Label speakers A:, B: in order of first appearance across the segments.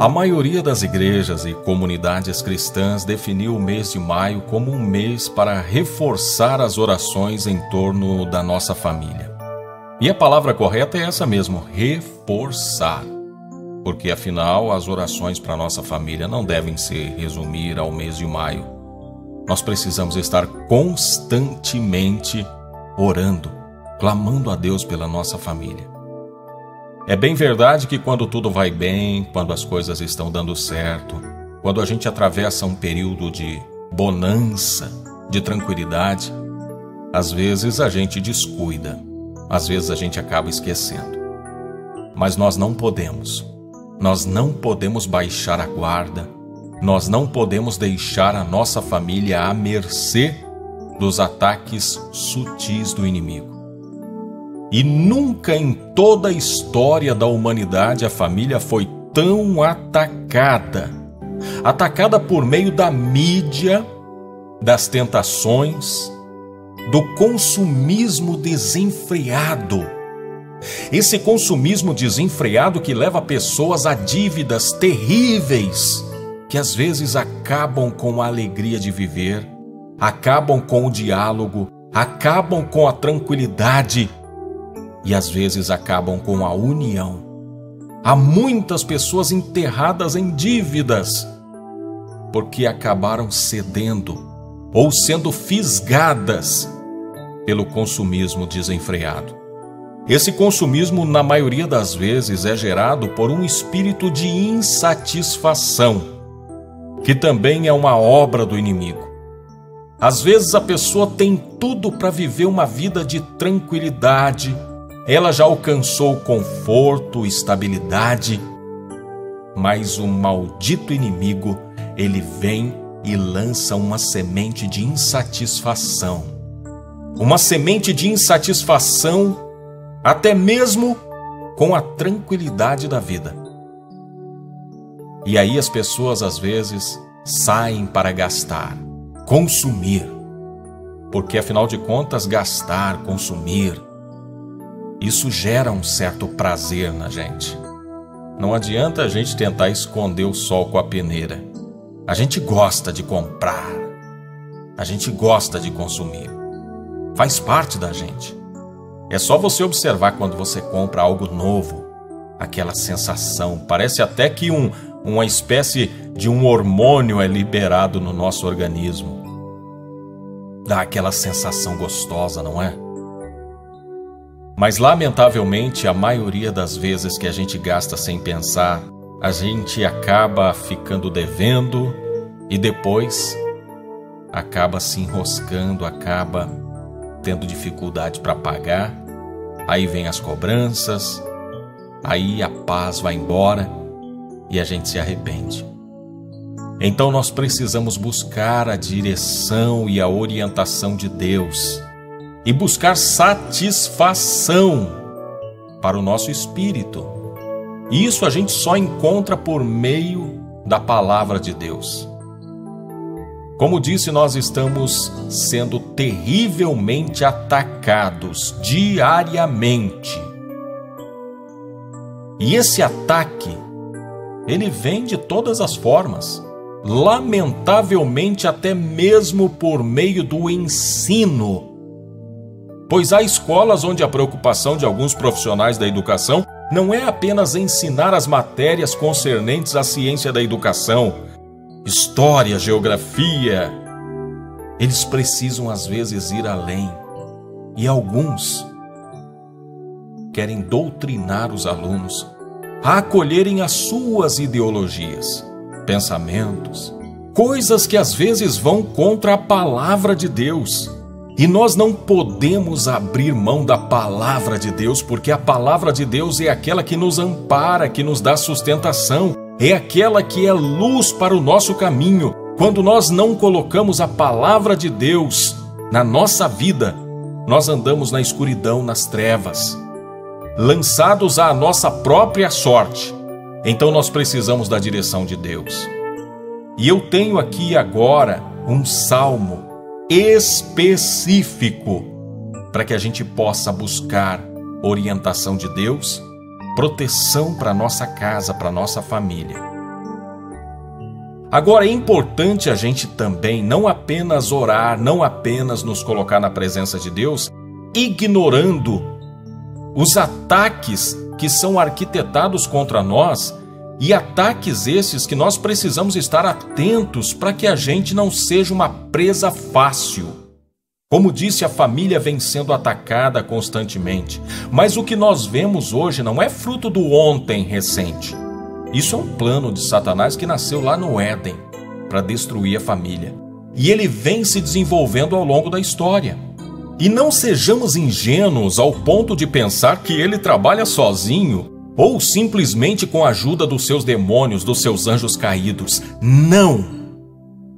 A: A maioria das igrejas e comunidades cristãs definiu o mês de maio como um mês para reforçar as orações em torno da nossa família. E a palavra correta é essa mesmo, reforçar. Porque afinal, as orações para nossa família não devem se resumir ao mês de maio. Nós precisamos estar constantemente orando, clamando a Deus pela nossa família. É bem verdade que quando tudo vai bem, quando as coisas estão dando certo, quando a gente atravessa um período de bonança, de tranquilidade, às vezes a gente descuida, às vezes a gente acaba esquecendo. Mas nós não podemos, nós não podemos baixar a guarda, nós não podemos deixar a nossa família à mercê dos ataques sutis do inimigo. E nunca em toda a história da humanidade a família foi tão atacada. Atacada por meio da mídia, das tentações, do consumismo desenfreado. Esse consumismo desenfreado que leva pessoas a dívidas terríveis, que às vezes acabam com a alegria de viver, acabam com o diálogo, acabam com a tranquilidade e às vezes acabam com a união. Há muitas pessoas enterradas em dívidas porque acabaram cedendo ou sendo fisgadas pelo consumismo desenfreado. Esse consumismo, na maioria das vezes, é gerado por um espírito de insatisfação, que também é uma obra do inimigo. Às vezes a pessoa tem tudo para viver uma vida de tranquilidade, ela já alcançou conforto, estabilidade, mas o maldito inimigo, ele vem e lança uma semente de insatisfação. Uma semente de insatisfação, até mesmo com a tranquilidade da vida. E aí as pessoas às vezes saem para gastar, consumir. Porque afinal de contas, gastar, consumir, isso gera um certo prazer na gente. Não adianta a gente tentar esconder o sol com a peneira. A gente gosta de comprar. A gente gosta de consumir. Faz parte da gente. É só você observar quando você compra algo novo, aquela sensação. Parece até que um, uma espécie de um hormônio é liberado no nosso organismo. Dá aquela sensação gostosa, não é? Mas, lamentavelmente, a maioria das vezes que a gente gasta sem pensar, a gente acaba ficando devendo e depois acaba se enroscando, acaba tendo dificuldade para pagar. Aí vem as cobranças, aí a paz vai embora e a gente se arrepende. Então nós precisamos buscar a direção e a orientação de Deus e buscar satisfação para o nosso espírito. E isso a gente só encontra por meio da palavra de Deus. Como disse, nós estamos sendo terrivelmente atacados diariamente. E esse ataque, ele vem de todas as formas, lamentavelmente até mesmo por meio do ensino pois há escolas onde a preocupação de alguns profissionais da educação não é apenas ensinar as matérias concernentes à ciência da educação, história, geografia. Eles precisam às vezes ir além. E alguns querem doutrinar os alunos a acolherem as suas ideologias, pensamentos, coisas que às vezes vão contra a palavra de Deus. E nós não podemos abrir mão da palavra de Deus, porque a palavra de Deus é aquela que nos ampara, que nos dá sustentação, é aquela que é luz para o nosso caminho. Quando nós não colocamos a palavra de Deus na nossa vida, nós andamos na escuridão, nas trevas, lançados à nossa própria sorte. Então nós precisamos da direção de Deus. E eu tenho aqui agora um salmo específico para que a gente possa buscar orientação de Deus, proteção para nossa casa, para nossa família. Agora é importante a gente também não apenas orar, não apenas nos colocar na presença de Deus, ignorando os ataques que são arquitetados contra nós e ataques esses que nós precisamos estar atentos para que a gente não seja uma presa fácil. Como disse, a família vem sendo atacada constantemente, mas o que nós vemos hoje não é fruto do ontem recente. Isso é um plano de Satanás que nasceu lá no Éden para destruir a família. E ele vem se desenvolvendo ao longo da história. E não sejamos ingênuos ao ponto de pensar que ele trabalha sozinho ou simplesmente com a ajuda dos seus demônios, dos seus anjos caídos. Não!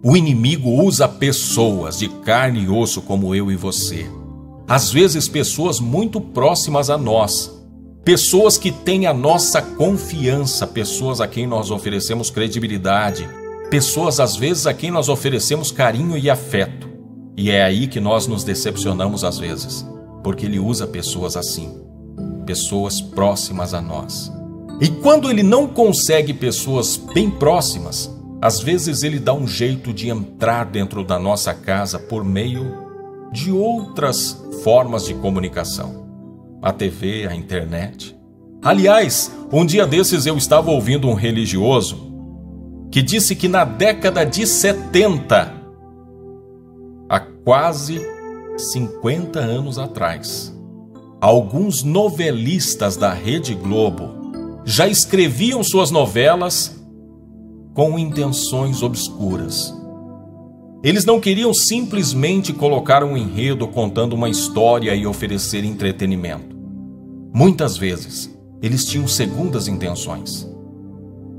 A: O inimigo usa pessoas de carne e osso como eu e você. Às vezes, pessoas muito próximas a nós. Pessoas que têm a nossa confiança, pessoas a quem nós oferecemos credibilidade, pessoas às vezes a quem nós oferecemos carinho e afeto. E é aí que nós nos decepcionamos às vezes, porque ele usa pessoas assim, pessoas próximas a nós. E quando ele não consegue pessoas bem próximas, às vezes ele dá um jeito de entrar dentro da nossa casa por meio de outras formas de comunicação. A TV, a internet. Aliás, um dia desses eu estava ouvindo um religioso que disse que na década de 70, há quase 50 anos atrás, alguns novelistas da Rede Globo já escreviam suas novelas com intenções obscuras. Eles não queriam simplesmente colocar um enredo contando uma história e oferecer entretenimento. Muitas vezes, eles tinham segundas intenções.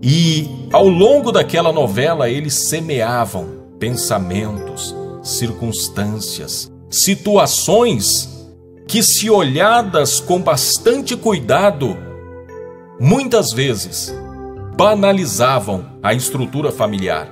A: E, ao longo daquela novela, eles semeavam pensamentos, circunstâncias, situações que, se olhadas com bastante cuidado, muitas vezes banalizavam a estrutura familiar.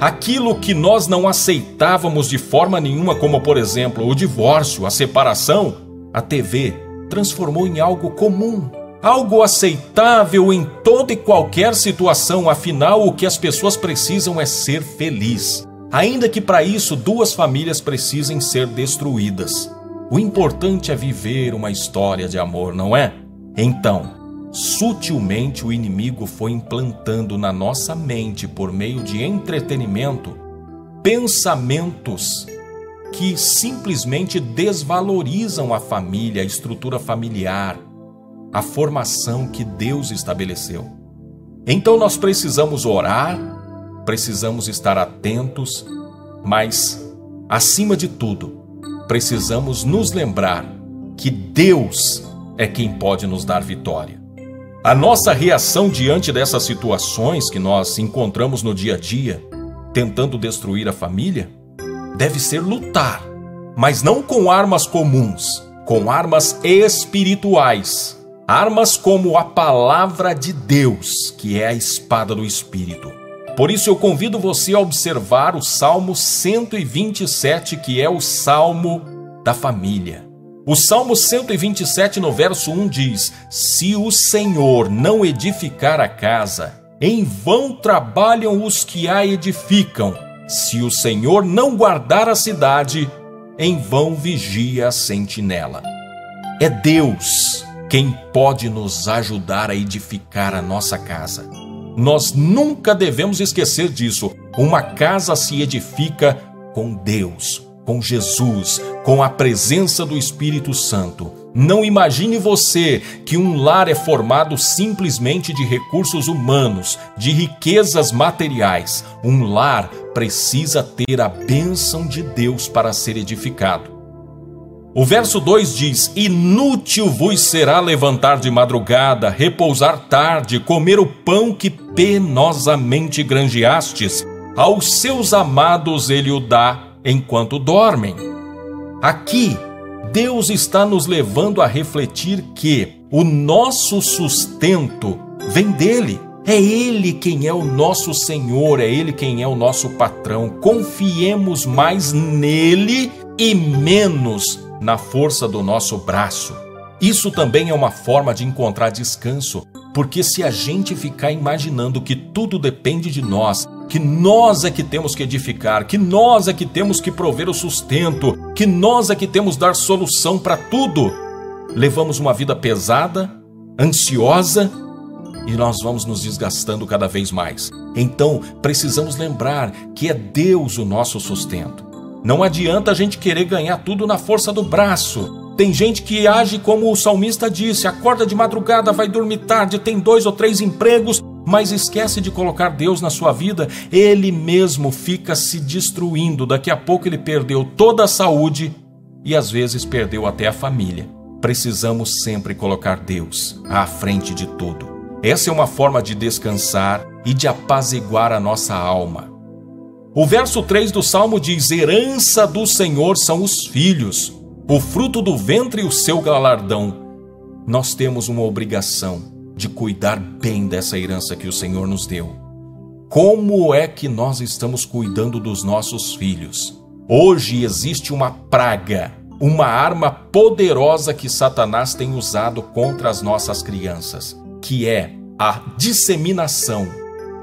A: Aquilo que nós não aceitávamos de forma nenhuma, como por exemplo o divórcio, a separação, a TV transformou em algo comum, algo aceitável em toda e qualquer situação. Afinal, o que as pessoas precisam é ser feliz. Ainda que para isso duas famílias precisem ser destruídas. O importante é viver uma história de amor, não é? Então, Sutilmente o inimigo foi implantando na nossa mente, por meio de entretenimento, pensamentos que simplesmente desvalorizam a família, a estrutura familiar, a formação que Deus estabeleceu. Então nós precisamos orar, precisamos estar atentos, mas, acima de tudo, precisamos nos lembrar que Deus é quem pode nos dar vitória. A nossa reação diante dessas situações que nós encontramos no dia a dia, tentando destruir a família, deve ser lutar, mas não com armas comuns, com armas espirituais. Armas como a palavra de Deus, que é a espada do Espírito. Por isso eu convido você a observar o Salmo 127, que é o Salmo da família. O Salmo 127, no verso 1 diz: Se o Senhor não edificar a casa, em vão trabalham os que a edificam. Se o Senhor não guardar a cidade, em vão vigia a sentinela. É Deus quem pode nos ajudar a edificar a nossa casa. Nós nunca devemos esquecer disso. Uma casa se edifica com Deus, com Jesus, com a presença do Espírito Santo. Não imagine você que um lar é formado simplesmente de recursos humanos, de riquezas materiais. Um lar precisa ter a bênção de Deus para ser edificado. O verso 2 diz: Inútil vos será levantar de madrugada, repousar tarde, comer o pão que penosamente granjeastes. Aos seus amados ele o dá enquanto dormem. Aqui, Deus está nos levando a refletir que o nosso sustento vem dele. É Ele quem é o nosso Senhor, é Ele quem é o nosso patrão. Confiemos mais nele e menos na força do nosso braço. Isso também é uma forma de encontrar descanso, Porque se a gente ficar imaginando que tudo depende de nós, que nós é que temos que edificar, que nós é que temos que prover o sustento, que nós é que temos dar solução para tudo, levamos uma vida pesada, ansiosa e nós vamos nos desgastando cada vez mais. Então, precisamos lembrar que é Deus o nosso sustento. Não adianta a gente querer ganhar tudo na força do braço. Tem gente que age como o salmista disse: acorda de madrugada, vai dormir tarde, tem dois ou três empregos, mas esquece de colocar Deus na sua vida, ele mesmo fica se destruindo. Daqui a pouco ele perdeu toda a saúde e às vezes perdeu até a família. Precisamos sempre colocar Deus à frente de tudo. Essa é uma forma de descansar e de apaziguar a nossa alma. O verso 3 do Salmo diz: Herança do Senhor são os filhos o fruto do ventre e o seu galardão. Nós temos uma obrigação de cuidar bem dessa herança que o Senhor nos deu. Como é que nós estamos cuidando dos nossos filhos? Hoje existe uma praga, uma arma poderosa que Satanás tem usado contra as nossas crianças, que é a disseminação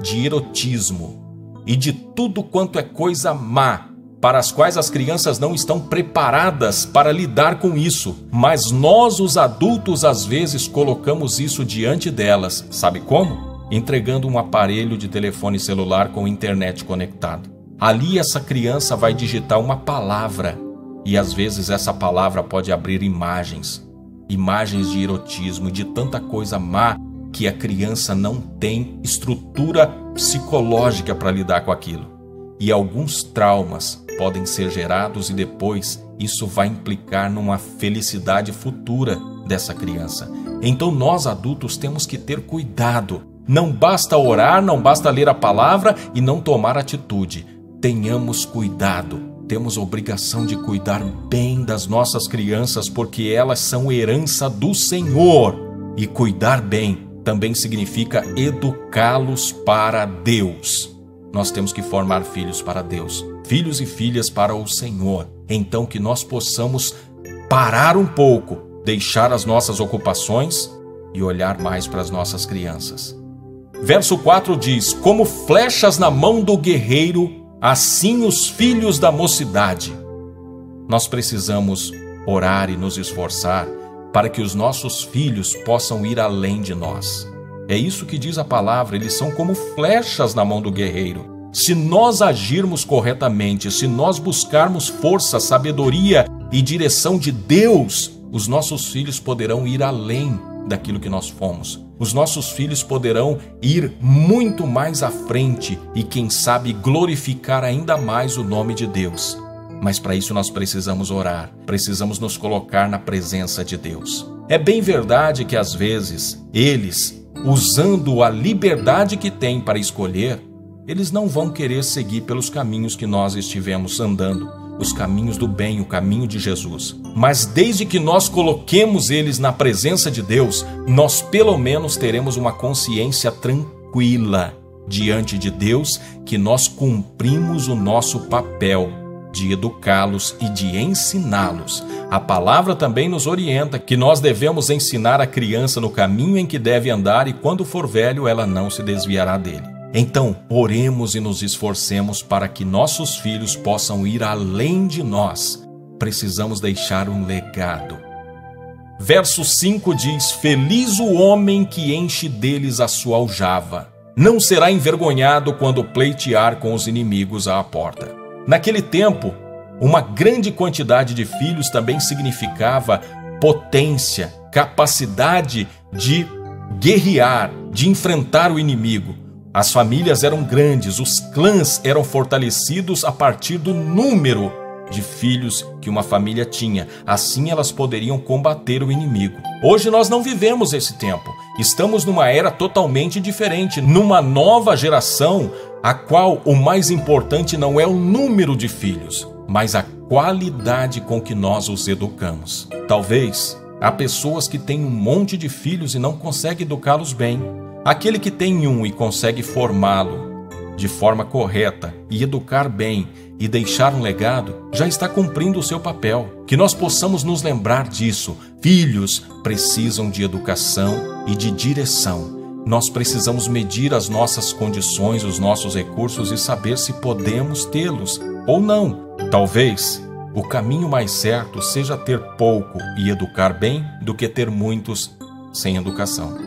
A: de erotismo e de tudo quanto é coisa má para as quais as crianças não estão preparadas para lidar com isso, mas nós, os adultos, às vezes colocamos isso diante delas. Sabe como? Entregando um aparelho de telefone celular com internet conectado. Ali essa criança vai digitar uma palavra e às vezes essa palavra pode abrir imagens, imagens de erotismo e de tanta coisa má que a criança não tem estrutura psicológica para lidar com aquilo. E alguns traumas podem ser gerados e depois isso vai implicar numa felicidade futura dessa criança. Então nós adultos temos que ter cuidado. Não basta orar, não basta ler a palavra e não tomar atitude. Tenhamos cuidado. Temos obrigação de cuidar bem das nossas crianças porque elas são herança do Senhor. E cuidar bem também significa educá-los para Deus. Nós temos que formar filhos para Deus filhos e filhas para o Senhor. Então que nós possamos parar um pouco, deixar as nossas ocupações e olhar mais para as nossas crianças. Verso 4 diz: Como flechas na mão do guerreiro, assim os filhos da mocidade. Nós precisamos orar e nos esforçar para que os nossos filhos possam ir além de nós. É isso que diz a palavra, eles são como flechas na mão do guerreiro. Se nós agirmos corretamente, se nós buscarmos força, sabedoria e direção de Deus, os nossos filhos poderão ir além daquilo que nós fomos. Os nossos filhos poderão ir muito mais à frente e, quem sabe, glorificar ainda mais o nome de Deus. Mas para isso nós precisamos orar, precisamos nos colocar na presença de Deus. É bem verdade que às vezes eles, usando a liberdade que têm para escolher, eles não vão querer seguir pelos caminhos que nós estivemos andando, os caminhos do bem, o caminho de Jesus. Mas desde que nós coloquemos eles na presença de Deus, nós pelo menos teremos uma consciência tranquila diante de Deus que nós cumprimos o nosso papel de educá-los e de ensiná-los. A palavra também nos orienta que nós devemos ensinar a criança no caminho em que deve andar e quando for velho ela não se desviará dele. Então, oremos e nos esforcemos para que nossos filhos possam ir além de nós. Precisamos deixar um legado. Verso 5 diz: Feliz o homem que enche deles a sua aljava. Não será envergonhado quando pleitear com os inimigos à porta. Naquele tempo, uma grande quantidade de filhos também significava potência, capacidade de guerrear, de enfrentar o inimigo. As famílias eram grandes, os clãs eram fortalecidos a partir do número de filhos que uma família tinha. Assim elas poderiam combater o inimigo. Hoje nós não vivemos esse tempo. Estamos numa era totalmente diferente, numa nova geração, a qual o mais importante não é o número de filhos, mas a qualidade com que nós os educamos. Talvez há pessoas que têm um monte de filhos e não conseguem educá-los bem. Aquele que tem um e consegue formá-lo de forma correta e educar bem e deixar um legado, já está cumprindo o seu papel. Que nós possamos nos lembrar disso. Filhos precisam de educação e de direção. Nós precisamos medir as nossas condições, os nossos recursos e saber se podemos tê-los ou não. Talvez o caminho mais certo seja ter pouco e educar bem do que ter muitos sem educação.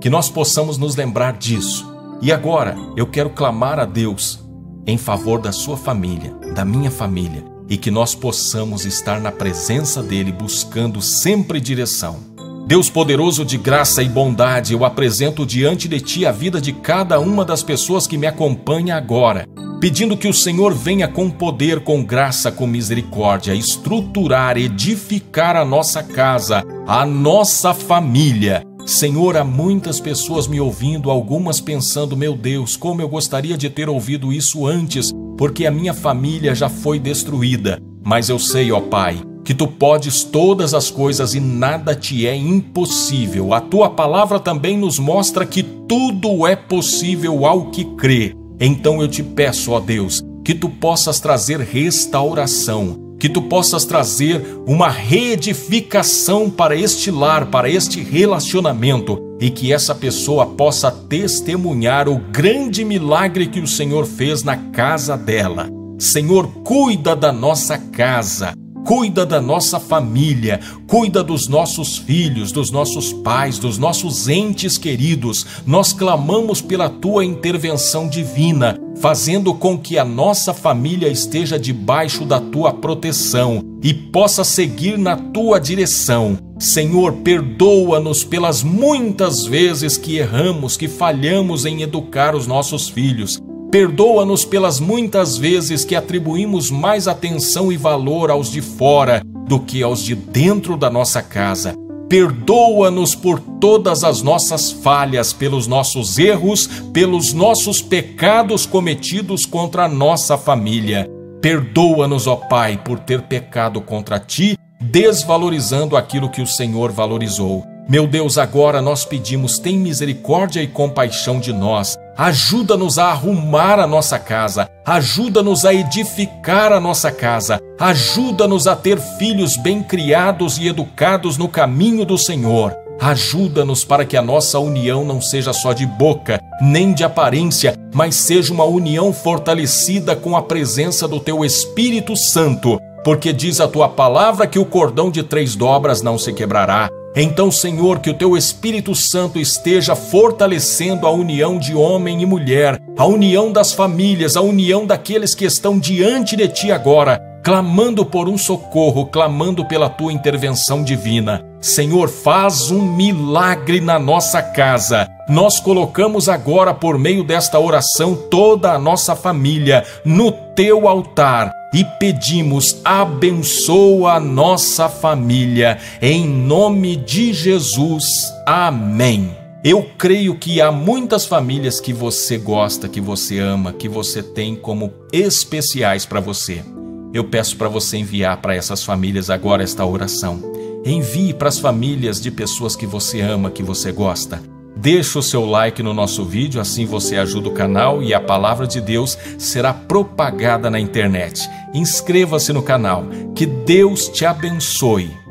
A: Que nós possamos nos lembrar disso. E agora eu quero clamar a Deus em favor da sua família, da minha família, e que nós possamos estar na presença dele buscando sempre direção Deus poderoso de graça e bondade, eu apresento diante de ti a vida de cada uma das pessoas que me acompanha agora, pedindo que o Senhor venha com poder, com graça, com misericórdia, estruturar, edificar a nossa casa, a nossa família. Senhor, há muitas pessoas me ouvindo, algumas pensando: meu Deus, como eu gostaria de ter ouvido isso antes, porque a minha família já foi destruída. Mas eu sei, ó Pai, que tu podes todas as coisas e nada te é impossível. A tua palavra também nos mostra que tudo é possível ao que crê. Então eu te peço, ó Deus, que tu possas trazer restauração, que tu possas trazer uma reedificação para este lar, para este relacionamento e que essa pessoa possa testemunhar o grande milagre que o Senhor fez na casa dela. Senhor, cuida da nossa casa cuida da nossa família, cuida dos nossos filhos, dos nossos pais, dos nossos entes queridos. Nós clamamos pela tua intervenção divina, fazendo com que a nossa família esteja debaixo da tua proteção e possa seguir na tua direção. Senhor, perdoa-nos pelas muitas vezes que erramos, que falhamos em educar os nossos filhos. Perdoa-nos pelas muitas vezes que atribuímos mais atenção e valor aos de fora do que aos de dentro da nossa casa. Perdoa-nos por todas as nossas falhas, pelos nossos erros, pelos nossos pecados cometidos contra a nossa família. Perdoa-nos, ó Pai, por ter pecado contra ti, desvalorizando aquilo que o Senhor valorizou. Meu Deus, agora nós pedimos, tem misericórdia e compaixão de nós Ajuda-nos a arrumar a nossa casa, ajuda-nos a edificar a nossa casa, ajuda-nos a ter filhos bem criados e educados no caminho do Senhor. Ajuda-nos para que a nossa união não seja só de boca, nem de aparência, mas seja uma união fortalecida com a presença do Teu Espírito Santo, porque diz a Tua palavra que o cordão de três dobras não se quebrará, então, Senhor, que o teu Espírito Santo esteja fortalecendo a união de homem e mulher, a união das famílias, a união daqueles que estão diante de ti agora, clamando por um socorro, clamando pela tua intervenção divina. Senhor, faz um milagre na nossa casa. Nós colocamos agora, por meio desta oração, toda a nossa família no teu altar e pedimos: abençoa a nossa família, em nome de Jesus. Amém. Eu creio que há muitas famílias que você gosta, que você ama, que você tem como especiais para você. Eu peço para você enviar para essas famílias agora esta oração. Envie para as famílias de pessoas que você ama, que você gosta. Deixe o seu like no nosso vídeo, assim você ajuda o canal e a palavra de Deus será propagada na internet. Inscreva-se no canal. Que Deus te abençoe.